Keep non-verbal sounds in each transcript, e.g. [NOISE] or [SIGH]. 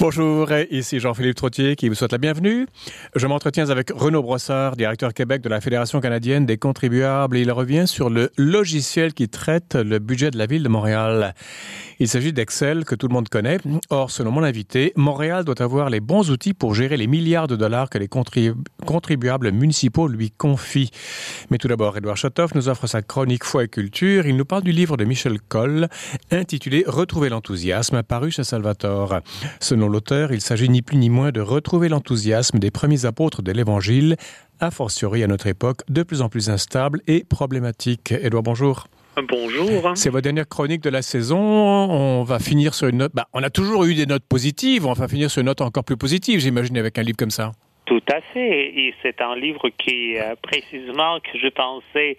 Bonjour, ici Jean-Philippe Trottier qui vous souhaite la bienvenue. Je m'entretiens avec Renaud Brossard, directeur Québec de la Fédération canadienne des contribuables. Il revient sur le logiciel qui traite le budget de la ville de Montréal. Il s'agit d'Excel que tout le monde connaît. Or, selon mon invité, Montréal doit avoir les bons outils pour gérer les milliards de dollars que les contribuables municipaux lui confient. Mais tout d'abord, Edouard Chatoff nous offre sa chronique Foi et culture. Il nous parle du livre de Michel Coll intitulé Retrouver l'enthousiasme, paru chez Salvatore. Selon l'auteur, il s'agit ni plus ni moins de retrouver l'enthousiasme des premiers apôtres de l'Évangile, a fortiori à notre époque de plus en plus instable et problématique. Edouard, bonjour. Bonjour. C'est votre dernière chronique de la saison. On va finir sur une note. Bah, on a toujours eu des notes positives. On va finir sur une note encore plus positive, j'imagine, avec un livre comme ça. Tout à fait. Et c'est un livre qui, euh, précisément, que je pensais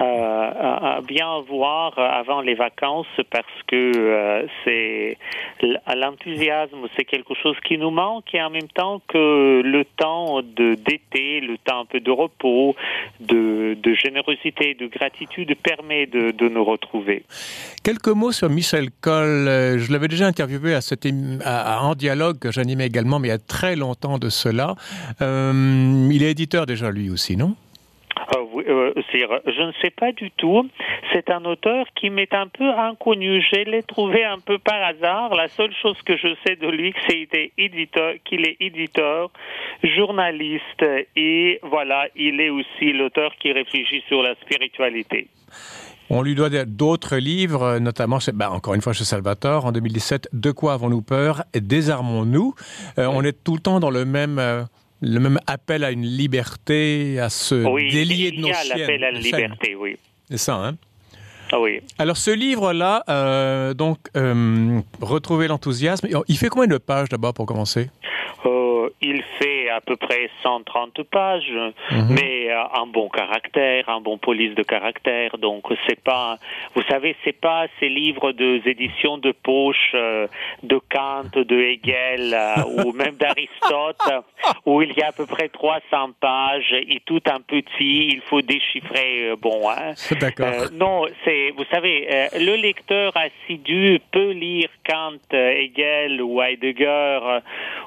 euh, bien voir avant les vacances parce que euh, c'est l'enthousiasme, c'est quelque chose qui nous manque et en même temps que le temps d'été, le temps un peu de repos, de, générosité, de gratitude permet de, nous retrouver. Quelques mots sur Michel Coll. Je l'avais déjà interviewé à, cette, à, En Dialogue que j'animais également, mais il y a très longtemps de cela. Euh, il est éditeur déjà lui aussi, non? Euh, je ne sais pas du tout. C'est un auteur qui m'est un peu inconnu. Je l'ai trouvé un peu par hasard. La seule chose que je sais de lui, c'est qu'il est éditeur, journaliste et voilà, il est aussi l'auteur qui réfléchit sur la spiritualité. On lui doit d'autres livres, notamment, ben, encore une fois chez Salvatore, en 2017, De quoi avons-nous peur? Désarmons-nous? Euh, on est tout le temps dans le même... Le même appel à une liberté, à se délier de nos chaînes. Oui, l'appel à la liberté, oui. C'est ça, hein ah oui. Alors ce livre-là, euh, donc euh, retrouver l'enthousiasme. Il fait combien de pages d'abord pour commencer? Il fait à peu près 130 pages, mhm. mais euh, un bon caractère, un bon police de caractère. Donc c'est pas, vous savez, c'est pas ces livres de éditions de poche euh, de Kant, de Hegel euh, [LAUGHS] ou même d'Aristote où il y a à peu près 300 pages et tout un petit, il faut déchiffrer. bon, hein. [LAUGHS] D'accord. non, c'est, vous savez, le lecteur assidu peut lire Kant, Hegel ou Heidegger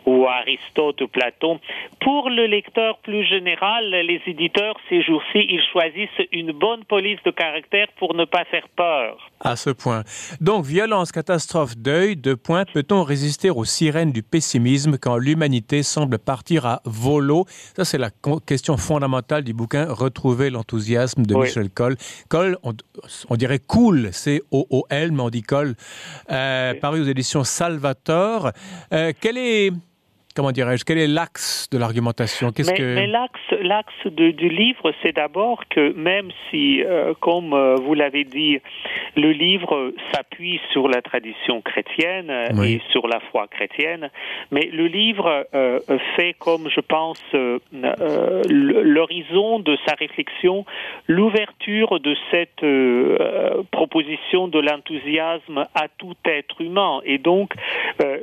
ou Aristote ou Platon pour le lecteur plus général, les éditeurs ces jours-ci, ils choisissent une bonne police de caractère pour ne pas faire peur. À ce point. Donc, violence, catastrophe, deuil, de point, peut-on résister aux sirènes du pessimisme quand l'humanité semble partir à volo? Ça, c'est la question fondamentale du bouquin Retrouver l'enthousiasme de Michel Coll. Coll, on, dirait cool, c'est O-O-L, mais on dit Coll, euh, paru aux éditions Salvatore. Euh, quel est comment dirais-je, quel est l'axe de l'argumentation? Qu'est-ce mais, que... mais l'axe, l'axe du livre, c'est d'abord que même si, euh, comme euh, vous l'avez dit, le livre s'appuie sur la tradition chrétienne euh, et sur la foi chrétienne, mais le livre fait, comme je pense, l'horizon de sa réflexion, l'ouverture de cette proposition de l'enthousiasme à tout être humain. Et donc,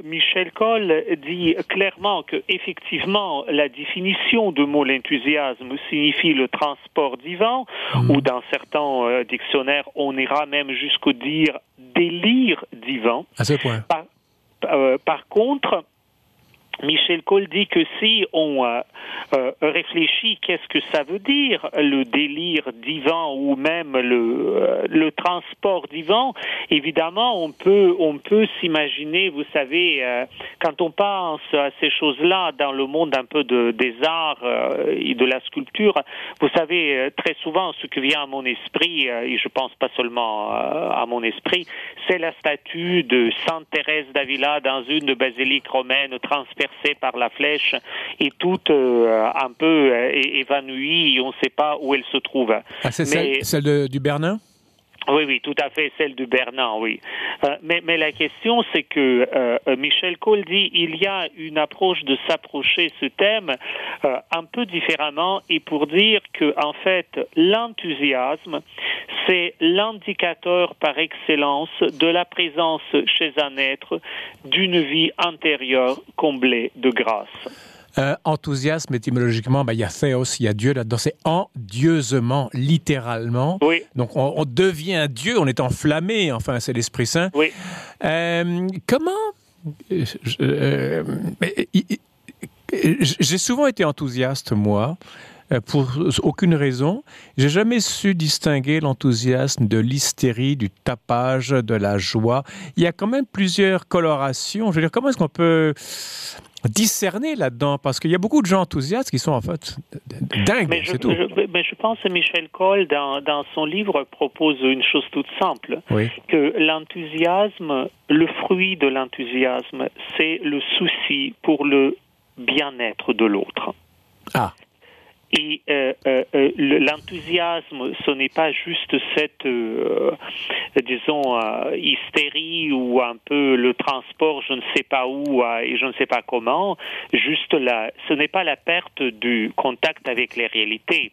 Michel Coll dit clairement que effectivement la définition de mot l'enthousiasme signifie le transport divin, hmm. ou dans certains euh, dictionnaires on ira même jusqu'au dire délire divin. À ce point. par euh, contre, Michel Cole dit que si on euh, euh, réfléchit qu'est-ce que ça veut dire le délire divin ou même le, euh, transport divin, évidemment on peut on peut s'imaginer, vous savez, quand on pense à ces choses-là dans le monde un peu de, des arts et de la sculpture, vous savez très souvent ce que vient à mon esprit et je pense pas seulement à mon esprit, c'est la statue de Sainte Thérèse d'Avila dans une basilique romaine transpercée par la flèche et toute euh, un peu euh, évanouie et on ne sait pas où elle se trouve. Ah, c'est celle, du Bernin? Oui, oui, tout à fait, celle du Bernin, oui. Euh, mais, mais, la question, c'est que Michel Cole dit il y a une approche de s'approcher ce thème un peu différemment et pour dire que en fait l'enthousiasme c'est l'indicateur par excellence de la présence chez un être d'une vie intérieure comblée de grâce. Euh, enthousiasme, étymologiquement, ben, il y a théos, il y a Dieu là-dedans. C'est endieusement, littéralement. Oui. Donc, on, on, devient Dieu, on est enflammé, enfin, c'est l'Esprit Saint. Oui. Euh, comment j'ai souvent été enthousiaste, moi, euh, pour aucune raison. J'ai jamais su distinguer l'enthousiasme de l'hystérie, du tapage, de la joie. Il y a quand même plusieurs colorations. Je veux dire, comment est-ce qu'on peut discerner là-dedans Parce qu'il y a beaucoup de gens enthousiastes qui sont en fait dingues, c'est tout. Je, mais je pense que Michel Cole, dans, dans, son livre, propose une chose toute simple, que l'enthousiasme, le fruit de l'enthousiasme, c'est le souci pour le bien-être de l'autre. Ah. Et euh, euh, euh l'enthousiasme, ce n'est pas juste cette, euh, disons, euh, hystérie ou un peu le transport, je ne sais pas où et je ne sais pas comment. Juste la, ce n'est pas la perte du contact avec les réalités.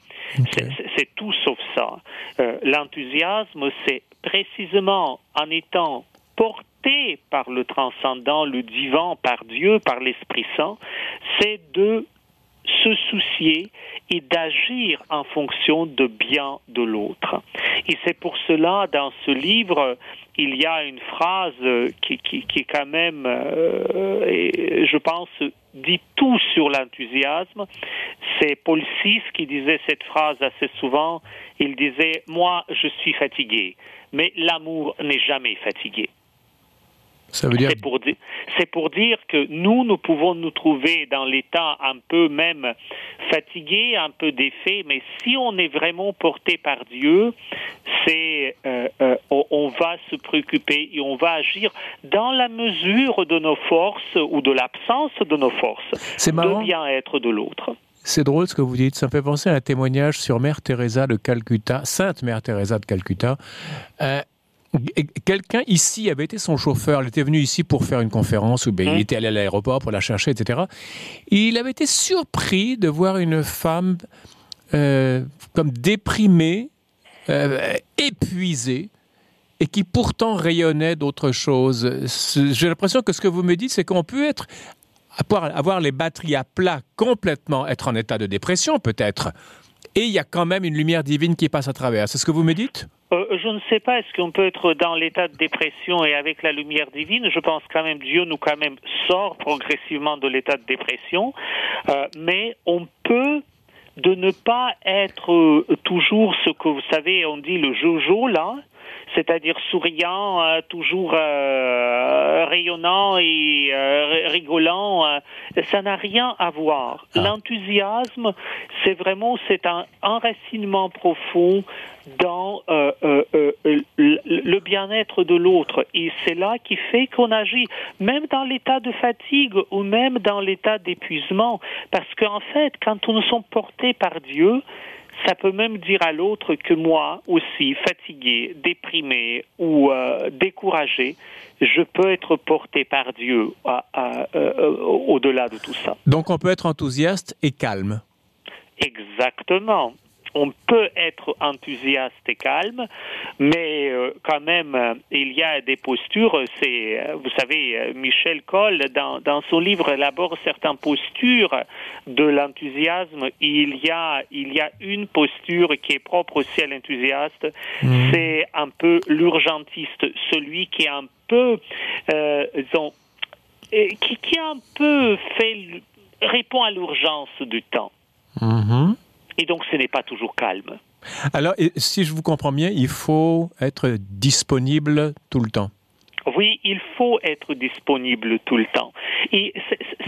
C'est tout sauf ça. L'enthousiasme, c'est précisément en étant porté par le transcendant, le divin, par Dieu, par l'Esprit Saint, c'est de se soucier et d'agir en fonction de bien de l'autre. Et c'est pour cela, dans ce livre, il y a une phrase qui, qui, qui quand même, euh, je pense, dit tout sur l'enthousiasme. C'est Paul VI qui disait cette phrase assez souvent. Il disait, moi, je suis fatigué, mais l'amour n'est jamais fatigué. Ça veut dire... C'est pour, pour, dire que nous, nous pouvons nous trouver dans l'état un peu même fatigué, un peu défait, mais si on est vraiment porté par Dieu, c'est euh, euh, on va se préoccuper et on va agir dans la mesure de nos forces ou de l'absence de nos forces, c'est de bien-être de l'autre. C'est drôle ce que vous dites. Ça me fait penser à un témoignage sur Mère Teresa de Calcutta, Sainte Mère Teresa de Calcutta. Euh, Quelqu'un ici avait été son chauffeur. Il était venu ici pour faire une conférence ou bien il mmh. était allé à l'aéroport pour la chercher, etc. il avait été surpris de voir une femme euh, comme déprimée, euh, épuisée, et qui pourtant rayonnait d'autre chose. J'ai l'impression que ce que vous me dites, c'est qu'on peut être avoir les batteries à plat complètement, être en état de dépression peut-être, et il y a quand même une lumière divine qui passe à travers. C'est ce que vous me dites? Euh, je ne sais pas, est-ce qu'on peut être dans l'état de dépression et avec la lumière divine? Je pense quand même Dieu nous sort progressivement de l'état de dépression, euh, mais on peut de ne pas être euh, toujours ce que vous savez, on dit le jojo là, c'est-à-dire souriant, euh, toujours euh, rayonnant et euh, rigolant, ça n'a rien à voir. Ah. L'enthousiasme, c'est vraiment c'est un enracinement profond dans le bien-être de l'autre. Et c'est là qui fait qu'on agit, même dans l'état de fatigue ou même dans l'état d'épuisement. Parce qu'en fait, quand nous sommes portés par Dieu, ça peut même dire à l'autre que moi aussi, fatigué, déprimé ou euh, découragé, je peux être porté par Dieu euh, au-delà de tout ça. Donc on peut être enthousiaste et calme. Exactement on peut être enthousiaste et calme, mais euh, quand même, euh, il y a des postures. C'est, euh, vous savez, Michel Coll, dans, dans son livre, élabore certaines postures de l'enthousiasme. Il y a, il y a une posture qui est propre aussi à l'enthousiaste. Mmh. C'est un peu l'urgentiste, celui qui est un peu, disons, qui, qui a un peu fait répond à l'urgence du temps. Mmh. Et donc, ce n'est pas toujours calme. Alors, si je vous comprends bien, il faut être disponible tout le temps. Oui, il faut être disponible tout le temps. Et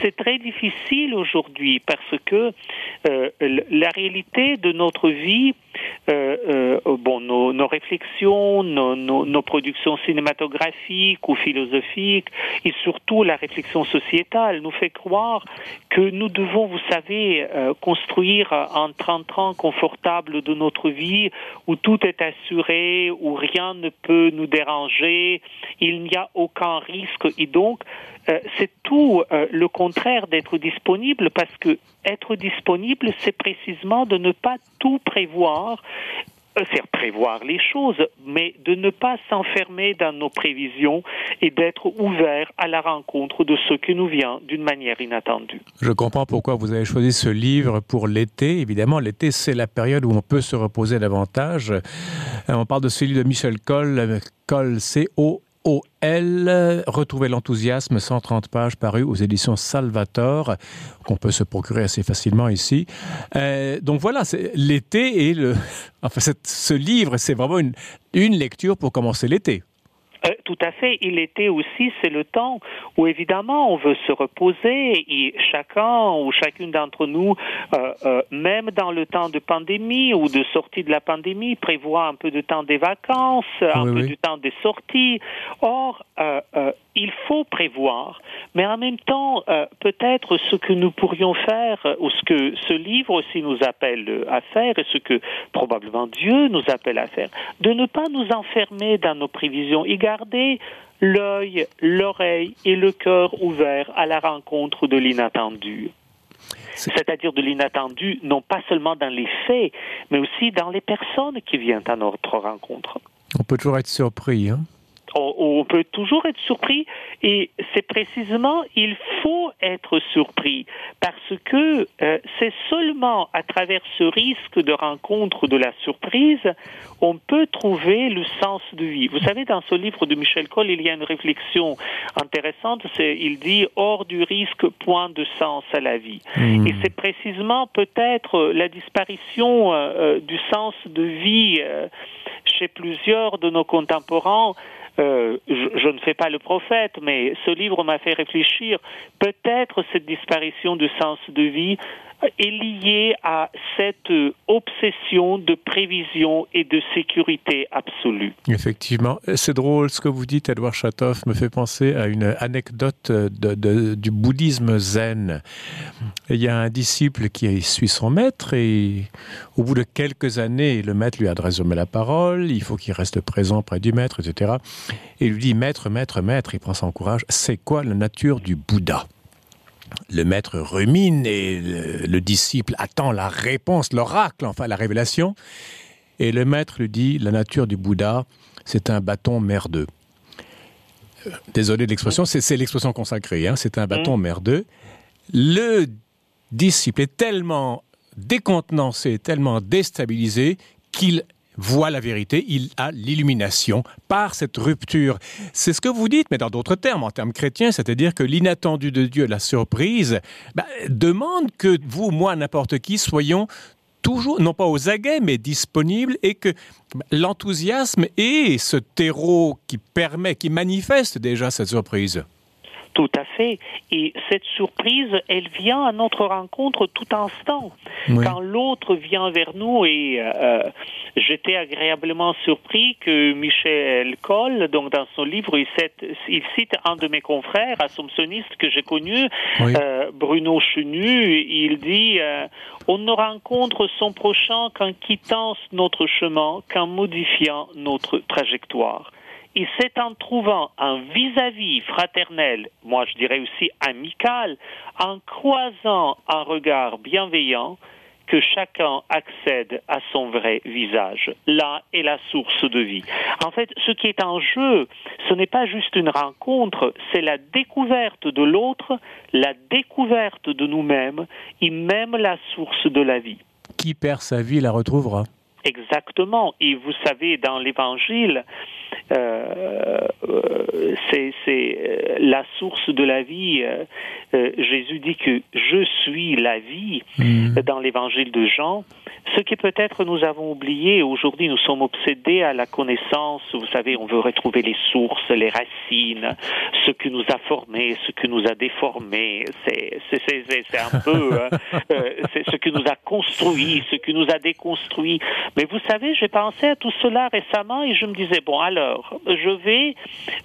c'est très difficile aujourd'hui parce que euh, la réalité de notre vie, euh, euh, bon, nos, réflexions, nos, productions cinématographiques ou philosophiques, et surtout la réflexion sociétale, nous fait croire que nous devons, vous savez, construire un 30 ans confortable de notre vie où tout est assuré, où rien ne peut nous déranger, il n'y a aucun risque, et donc euh, c'est tout euh, le contraire d'être disponible parce que être disponible, c'est précisément de ne pas tout prévoir euh, faire prévoir les choses, mais de ne pas s'enfermer dans nos prévisions et d'être ouvert à la rencontre de ce qui nous vient d'une manière inattendue. Je comprends pourquoi vous avez choisi ce livre pour l'été. Évidemment, l'été, c'est la période où on peut se reposer davantage. On parle de ce livre de Michel Coll, Coll, C-O OL. Retrouvez l'enthousiasme, 130 pages paru aux éditions Salvator, qu'on peut se procurer assez facilement ici. Euh, donc voilà, l'été et le. [LAUGHS] Enfin, ce livre, c'est vraiment une, une lecture pour commencer l'été. Euh, tout à fait. Il était aussi, c'est le temps où évidemment on veut se reposer et chacun ou chacune d'entre nous, euh, euh, même dans le temps de pandémie ou de sortie de la pandémie, prévoit un peu de temps des vacances, un peu du temps des sorties. Or, il faut prévoir, mais en même temps, peut-être ce que nous pourrions faire, ou ce que ce livre aussi nous appelle à faire, et ce que probablement Dieu nous appelle à faire, de ne pas nous enfermer dans nos prévisions garder l'œil, l'oreille et le cœur ouverts à la rencontre de l'inattendu. C'est-à-dire de l'inattendu, non pas seulement dans les faits, mais aussi dans les personnes qui viennent à notre rencontre. On peut toujours être surpris. Hein on, peut toujours être surpris et c'est précisément il faut être surpris parce que euh, c'est seulement à travers ce risque de rencontre de la surprise on peut trouver le sens de vie. Vous savez, dans ce livre de Michel Cole, il y a une réflexion intéressante. C'est, il dit hors du risque, point de sens à la vie. Mmh. Et c'est précisément peut-être la disparition euh, euh, du sens de vie chez plusieurs de nos contemporains euh, je, ne fais pas le prophète, mais ce livre m'a fait réfléchir. Peut-être cette disparition du sens de vie est liée à cette obsession de prévision et de sécurité absolue. Effectivement. C'est drôle ce que vous dites, Edouard Chatoff, me fait penser à une anecdote du bouddhisme zen. Il y a un disciple qui suit son maître et au bout de quelques années, le maître lui adresse la parole, il faut qu'il reste présent près du maître, etc. Et lui dit, maître, maître, maître, il prend son courage, c'est quoi la nature du Bouddha? Le maître rumine et le, disciple attend la réponse, l'oracle, enfin la révélation. Et le maître lui dit, la nature du Bouddha, c'est un bâton merdeux. Euh, désolé de l'expression, c'est l'expression consacrée, hein, c'est un bâton mmh. merdeux. Le disciple est tellement décontenancé, tellement déstabilisé qu'il voit la vérité, il a l'illumination par cette rupture. C'est ce que vous dites, mais dans d'autres termes, en termes chrétiens, c'est-à-dire que l'inattendu de Dieu, la surprise, bah, demande que vous, moi, n'importe qui, soyons toujours, non pas aux aguets, mais disponibles et que l'enthousiasme est ce terreau qui permet, qui manifeste déjà cette surprise. Tout à fait. Et cette surprise, elle vient à notre rencontre tout instant. Quand l'autre vient vers nous et euh, j'étais agréablement surpris que Michel Coll, donc dans son livre, il cite, il cite un de mes confrères assomptionnistes que j'ai connu, euh, Bruno Chenu. Il dit euh, On ne rencontre son prochain qu'en quittant notre chemin, qu'en modifiant notre trajectoire. Et c'est en trouvant un vis-à-vis fraternel, moi je dirais aussi amical, en croisant un regard bienveillant, que chacun accède à son vrai visage. Là est la source de vie. En fait, ce qui est en jeu, ce n'est pas juste une rencontre, c'est la découverte de l'autre, la découverte de nous-mêmes et même la source de la vie. Qui perd sa vie la retrouvera. Exactement. Et vous savez, dans l'Évangile, euh, euh, c'est euh, la source de la vie. Jésus dit que je suis la vie mmh. dans l'évangile de Jean. Ce que peut-être nous avons oublié, aujourd'hui nous sommes obsédés à la connaissance, vous savez, on veut retrouver les sources, les racines, ce qui nous a formés, ce qui nous a déformés, c'est un peu [LAUGHS] c'est ce qui nous a construit, ce qui nous a déconstruit. Mais vous savez, j'ai pensé à tout cela récemment et je me disais, bon alors, je vais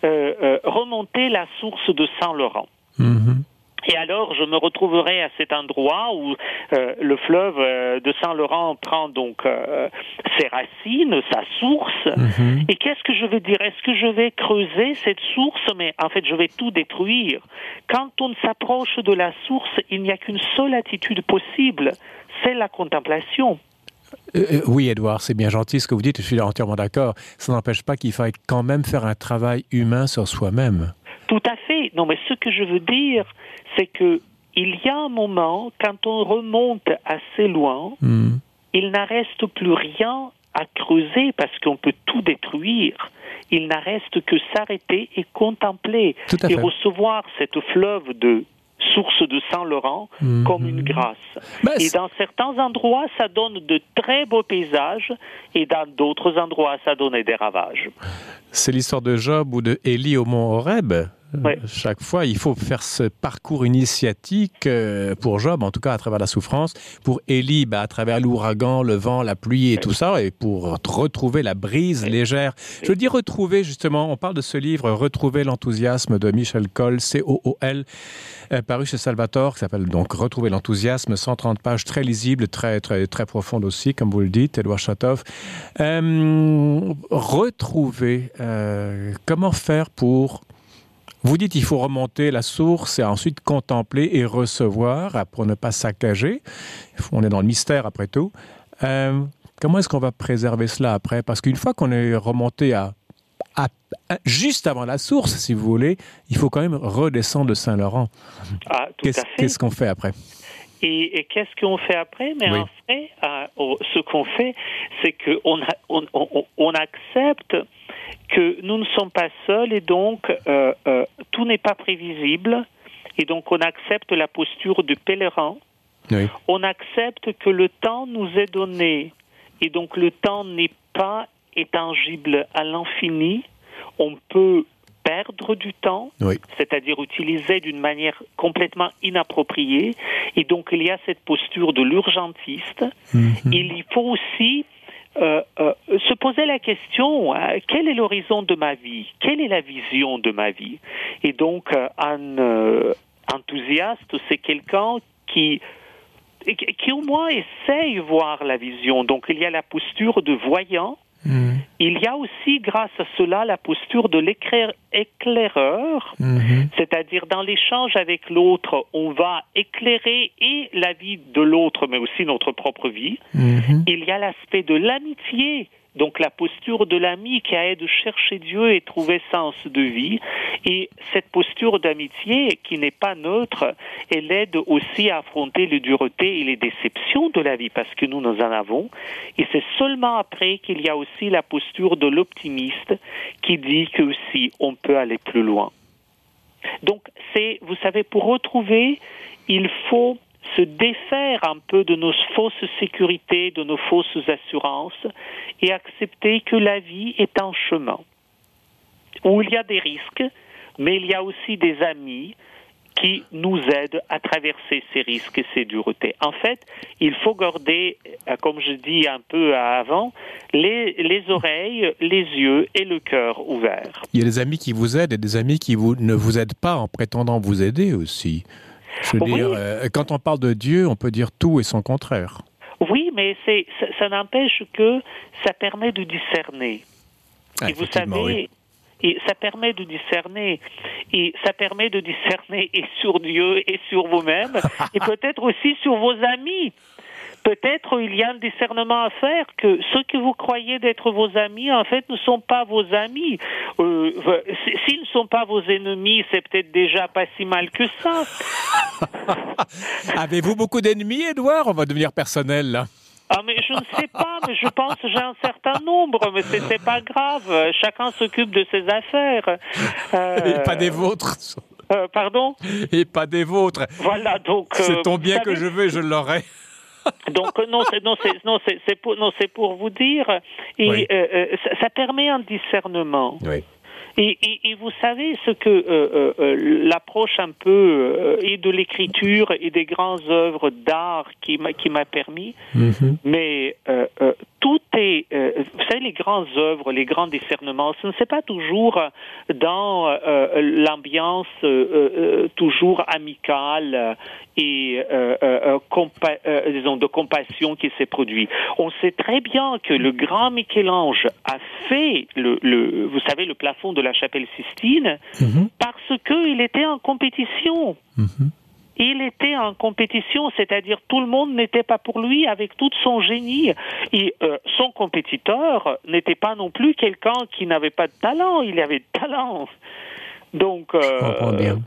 euh, euh, remonter la source de Saint-Laurent. Mhm. Et alors, je me retrouverai à cet endroit où euh, le fleuve de Saint-Laurent prend donc ses racines, sa source. Mhm. Et qu'est-ce que je vais dire? Est-ce que je vais creuser cette source? Mais en fait, je vais tout détruire. Quand on s'approche de la source, il n'y a qu'une seule attitude possible, c'est la contemplation. Euh, euh, oui, Edouard, c'est bien gentil ce que vous dites, je suis entièrement d'accord. Ça n'empêche pas qu'il faille quand même faire un travail humain sur soi-même. Tout à fait. Non, mais ce que je veux dire, c'est que il y a un moment, quand on remonte assez loin, hmm. il n'en reste plus rien à creuser parce qu'on peut tout détruire. il n'a reste que s'arrêter et contempler et recevoir cette fleuve de source de Saint-Laurent mhm. comme une grâce. Ben, et dans certains endroits, ça donne de très beaux paysages et dans d'autres endroits, ça donne des ravages. C'est l'histoire de Job ou de Élie au mont Horeb? Chaque fois, il faut faire ce parcours initiatique euh, pour Job, en tout cas à travers la souffrance, pour Élie, bah, à travers l'ouragan, le vent, la pluie et tout ça, et pour retrouver la brise légère. Je dis retrouver, justement, on parle de ce livre, Retrouver l'enthousiasme de Michel Cole, C-O-O-L, euh, paru chez Salvatore, qui s'appelle donc Retrouver l'enthousiasme, 130 pages, très lisible, très, très, très profonde aussi, comme vous le dites, Edouard Chatov. Euh, retrouver, comment faire pour vous dites qu'il faut remonter la source et ensuite contempler et recevoir pour ne pas saccager. On est dans le mystère après tout. Euh, comment est-ce qu'on va préserver cela après? Parce qu'une fois qu'on est remonté à, juste avant la source, si vous voulez, il faut quand même redescendre de Saint-Laurent. Ah, qu'est-ce qu'on fait après? Et, qu'est-ce qu'on fait après? Mais en fait, euh, ce qu'on fait, c'est qu'on on, on, accepte que nous ne sommes pas seuls et donc euh, euh, tout n'est pas prévisible et donc on accepte la posture du pèlerin. On accepte que le temps nous est donné et donc le temps n'est pas étangible à l'infini. On peut perdre du temps, c'est-à-dire utiliser d'une manière complètement inappropriée. Et donc il y a cette posture de l'urgentiste. Mhm. Il faut aussi euh, euh, se poser la question hein, quel est l'horizon de ma vie? Quelle est la vision de ma vie? Et donc, euh, un enthousiaste, c'est quelqu'un qui qui au moins essaye voir la vision. Donc, il y a la posture de voyant. Mm. Il y a aussi, grâce à cela, la posture de l'éclaireur, mm-hmm. c'est-à-dire dans l'échange avec l'autre, on va éclairer et la vie de l'autre, mais aussi notre propre vie. Mm-hmm. Il y a l'aspect de l'amitié, donc la posture de l'ami qui aide à chercher Dieu et trouver sens de vie. Et cette posture d'amitié qui n'est pas neutre, elle aide aussi à affronter les duretés et les déceptions de la vie parce que nous, nous en avons. Et c'est seulement après qu'il y a aussi la posture de l'optimiste qui dit que aussi on peut aller plus loin. Donc c'est, vous savez, pour retrouver, il faut se défaire un peu de nos fausses sécurités, de nos fausses assurances et accepter que la vie est un chemin où il y a des risques, mais il y a aussi des amis qui nous aident à traverser ces risques et ces duretés. En fait, il faut garder, euh, comme je dis un peu avant, les, les oreilles, les yeux et le cœur ouverts. Il y a des amis qui vous aident et des amis qui vous, ne vous aident pas en prétendant vous aider aussi. Je veux dire, euh, quand on parle de Dieu, on peut dire tout et son contraire. Oui, mais c'est, ça, n'empêche que ça permet de discerner. Ah, et vous savez, et ça permet de discerner. Et ça permet de discerner et sur Dieu et sur vous-même, [LAUGHS] et peut-être aussi sur vos amis peut-être il y a un discernement à faire que ceux que vous croyez d'être vos amis, en fait, ne sont pas vos amis. Euh, S'ils ne sont pas vos ennemis, c'est peut-être déjà pas si mal que ça. [LAUGHS] Avez-vous beaucoup d'ennemis, Edouard On va devenir personnel, là. Ah, mais je ne sais pas, mais je pense que j'ai un certain nombre, mais c'est pas grave. Chacun s'occupe de ses affaires. Et pas des vôtres. Euh, pardon? Et pas des vôtres. Voilà, donc. c'est ton bien que je veux, je l'aurai. Donc non, c'est non, c'est non, c'est pour non, c'est pour vous dire et euh, euh, ça, ça, permet un discernement. Oui. Et, et, et, vous savez ce que euh, euh, euh l'approche un peu et de l'écriture et des grandes œuvres d'art qui m'a qui m'a permis, mm-hmm. mais tout est, vous savez, les grandes œuvres, les grands discernements, ce ne c'est pas toujours dans l'ambiance toujours amicale et disons de compassion qui s'est produit. On sait très bien que le grand Michel-Ange a fait le, le, vous savez, le plafond de la chapelle Sistine mhm. parce qu'il était en compétition. Mhm. Il était en compétition, c'est-à-dire tout le monde n'était pas pour lui avec tout son génie. Et euh, son compétiteur n'était pas non plus quelqu'un qui n'avait pas de talent, il avait de talent. Donc, euh, bien.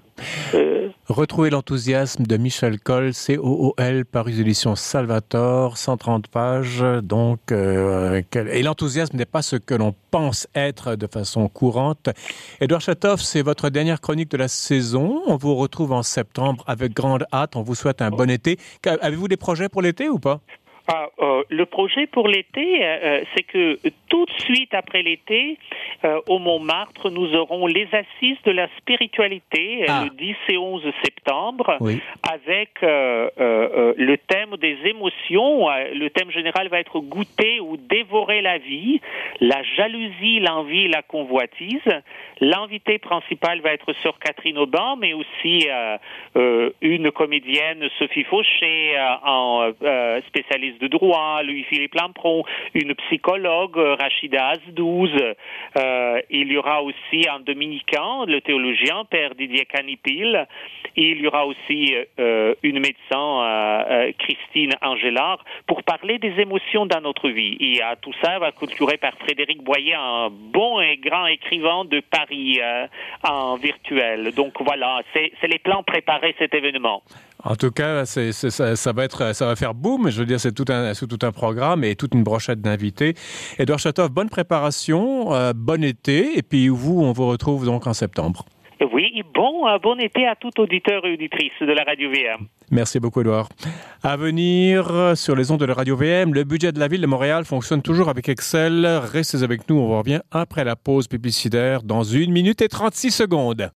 Euh, Retrouvez l'enthousiasme de Michel Coll, C-O-O-L, par édition Salvator, 130 pages. Donc, euh, et l'enthousiasme n'est pas ce que l'on pense être de façon courante. Edouard Chatoff, c'est votre dernière chronique de la saison. On vous retrouve en septembre avec grande hâte. On vous souhaite un bon été. Avez-vous des projets pour l'été ou pas? Ah, euh, le projet pour l'été, euh, c'est que tout de suite après l'été, au Montmartre, nous aurons les assises de la spiritualité ah. le 10 et 11 septembre, avec le thème des émotions. le thème général va être goûter ou dévorer la vie, la jalousie, l'envie, la convoitise. L'invité principal va être Sœur Catherine Aubin, mais aussi une comédienne, Sophie Fauché, spécialiste de droit, Louis-Philippe Lampron, une psychologue, Rachida Azdouz. Euh, il y aura aussi un dominicain, le théologien, Père Didier Canipil. Il y aura aussi euh, une médecin, euh, Christine Angélard, pour parler des émotions dans notre vie. Et tout ça va clôturer par Frédéric Boyer, un bon et grand écrivain de Paris en virtuel. Donc voilà, c'est les plans préparés cet événement. En tout cas, ça, ça, va être, ça va faire boum. Je veux dire, c'est tout un, tout un programme et toute une brochette d'invités. Edouard Chatov, bonne préparation, euh, bon été, et puis vous, on vous retrouve donc en septembre. Oui, bon, euh, bon été à tout auditeur et auditrice de la Radio VM. Merci beaucoup, Edouard. À venir sur les ondes de la Radio VM, le budget de la ville de Montréal fonctionne toujours avec Excel. Restez avec nous, on revient après la pause publicitaire dans une minute et 36 secondes.